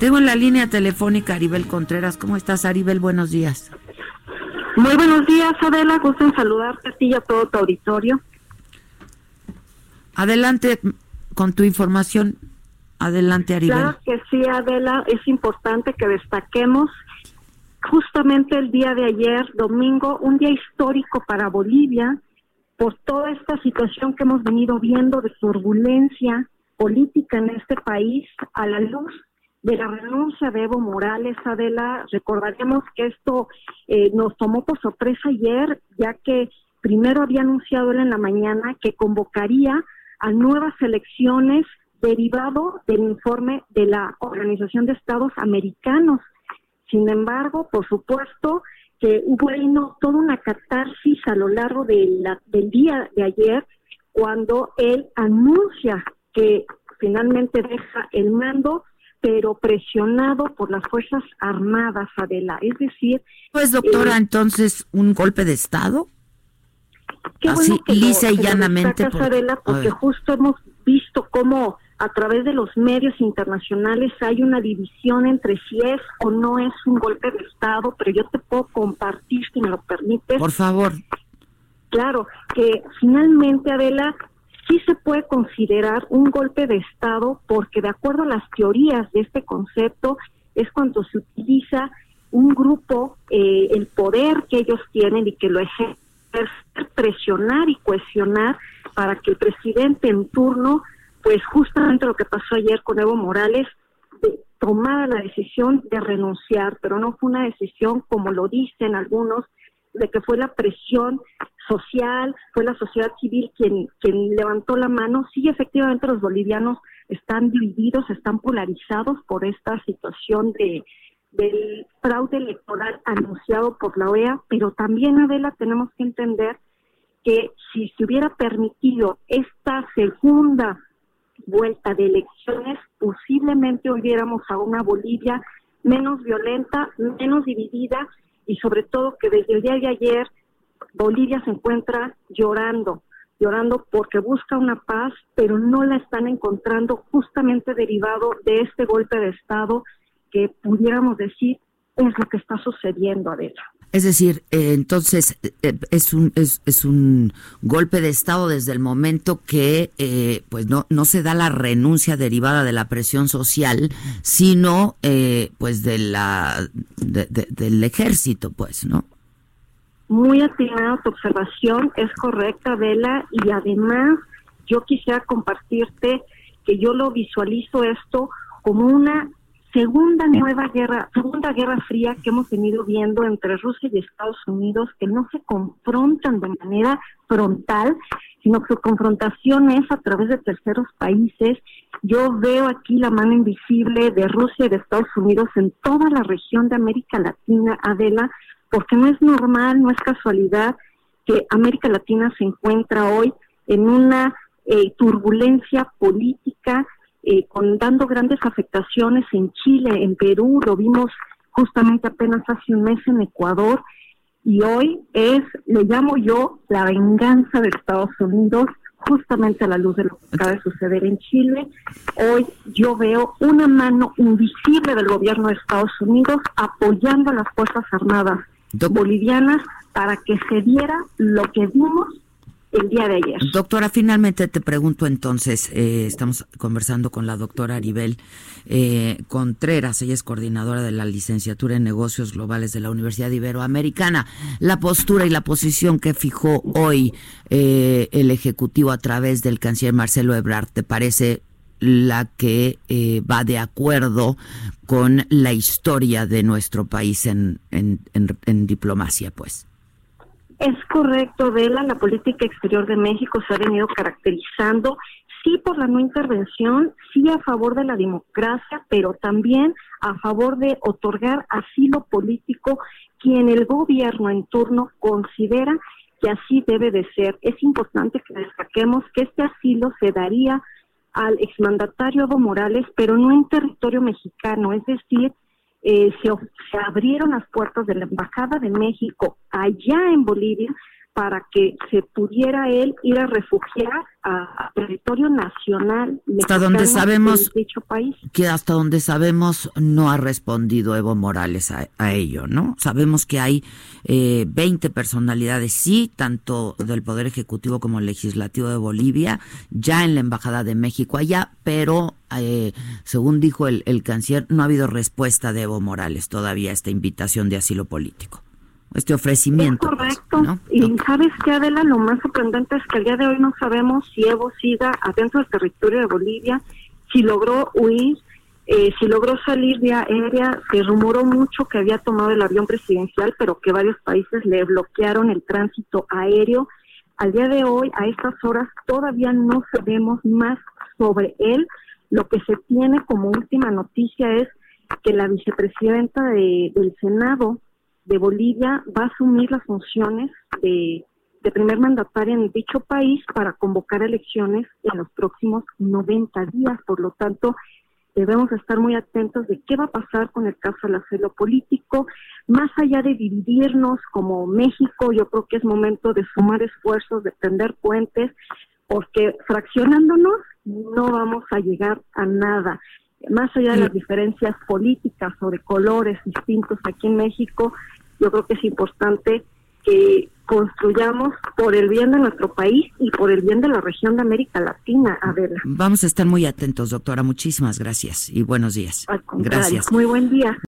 Tengo en la línea telefónica Aribel Contreras. ¿Cómo estás, Aribel? Buenos días. Muy buenos días, Adela. Gusto en saludarte a ti y a todo tu auditorio. Adelante con tu información. Adelante, Aribel. Claro que sí, Adela. Es importante que destaquemos justamente el día de ayer, domingo, un día histórico para Bolivia, por toda esta situación que hemos venido viendo de turbulencia política en este país a la luz de la renuncia de Evo Morales, Adela, recordaremos que esto eh, nos tomó por sorpresa ayer, ya que primero había anunciado él en la mañana que convocaría a nuevas elecciones derivado del informe de la Organización de Estados Americanos. Sin embargo, por supuesto que hubo no, toda una catarsis a lo largo de la, del día de ayer cuando él anuncia que finalmente deja el mando pero presionado por las Fuerzas Armadas, Adela. Es decir... Pues, doctora, eh, entonces, ¿un golpe de Estado? Así, lisa y llanamente. Adela, porque justo hemos visto cómo a través de los medios internacionales hay una división entre si es o no es un golpe de Estado, pero yo te puedo compartir, si me lo permites. Por favor. Claro, que finalmente, Adela, sí se puede considerar un golpe de Estado porque de acuerdo a las teorías de este concepto es cuando se utiliza un grupo, eh, el poder que ellos tienen y que lo ejercen, presionar y cohesionar para que el presidente en turno, pues justamente lo que pasó ayer con Evo Morales, tomara la decisión de renunciar, pero no fue una decisión como lo dicen algunos, de que fue la presión social, fue la sociedad civil quien, quien levantó la mano. Sí, efectivamente los bolivianos están divididos, están polarizados por esta situación de del fraude electoral anunciado por la OEA, pero también, Adela, tenemos que entender que si se hubiera permitido esta segunda vuelta de elecciones, posiblemente hubiéramos a una Bolivia menos violenta, menos dividida y sobre todo que desde el día de ayer Bolivia se encuentra llorando, llorando porque busca una paz, pero no la están encontrando justamente derivado de este golpe de Estado que pudiéramos decir es lo que está sucediendo, Adela. Es decir, eh, entonces eh, es un es, un golpe de estado desde el momento que eh, pues no no se da la renuncia derivada de la presión social, sino pues de la del ejército, pues, ¿no? Muy atinada tu observación, es correcta, Vela, y además yo quisiera compartirte que yo lo visualizo esto como una segunda nueva guerra, segunda guerra fría que hemos venido viendo entre Rusia y Estados Unidos, que no se confrontan de manera frontal, sino que su confrontación es a través de terceros países. Yo veo aquí la mano invisible de Rusia y de Estados Unidos en toda la región de América Latina, Adela, porque no es normal, no es casualidad que América Latina se encuentra hoy en una eh, turbulencia política, eh, con dando grandes afectaciones en Chile, en Perú, lo vimos justamente apenas hace un mes en Ecuador, y hoy es, le llamo yo, la venganza de Estados Unidos, justamente a la luz de lo que acaba de suceder en Chile. Hoy yo veo una mano invisible del gobierno de Estados Unidos apoyando a las Fuerzas Armadas bolivianas para que se diera lo que vimos el día de ayer. Doctora, finalmente te pregunto entonces, eh, estamos conversando con la doctora Aribel eh, Contreras, ella es coordinadora de la licenciatura en negocios globales de la Universidad Iberoamericana. La postura y la posición que fijó hoy eh, el Ejecutivo a través del canciller Marcelo Ebrard, ¿te parece la que eh, va de acuerdo con la historia de nuestro país en, en, en, diplomacia, pues. Es correcto, Vela, la política exterior de México se ha venido caracterizando, sí por la no intervención, sí a favor de la democracia, pero también a favor de otorgar asilo político quien el gobierno en turno considera que así debe de ser. Es importante que destaquemos que este asilo se daría al exmandatario Evo Morales, pero no en territorio mexicano, es decir, eh, se, se abrieron las puertas de la Embajada de México allá en Bolivia para que se pudiera él ir a refugiar a, territorio nacional hasta donde sabemos dicho país. que hasta donde sabemos no ha respondido Evo Morales a, ello no sabemos que hay eh, 20 personalidades sí tanto del poder ejecutivo como legislativo de Bolivia ya en la embajada de México allá pero eh, según dijo el, el canciller no ha habido respuesta de Evo Morales todavía a esta invitación de asilo político este ofrecimiento. Pues, correcto. Y sabes qué, Adela, lo más sorprendente es que al día de hoy no sabemos si Evo siga adentro del territorio de Bolivia, si logró huir, eh, si logró salir vía aérea. Se rumoró mucho que había tomado el avión presidencial, pero que varios países le bloquearon el tránsito aéreo. Al día de hoy, a estas horas, todavía no sabemos más sobre él. Lo que se tiene como última noticia es que la vicepresidenta del Senado, de Bolivia va a asumir las funciones de, primer mandataria en dicho país para convocar elecciones en los próximos 90 días. Por lo tanto, debemos estar muy atentos de qué va a pasar con el caso del asilo político. Más allá de dividirnos como México, yo creo que es momento de sumar esfuerzos, de tender puentes, porque fraccionándonos no vamos a llegar a nada. Más allá de las diferencias políticas o de colores distintos aquí en México, yo creo que es importante que construyamos por el bien de nuestro país y por el bien de la región de América Latina, Adela. Vamos a estar muy atentos, doctora. Muchísimas gracias y buenos días. gracias. Muy buen día.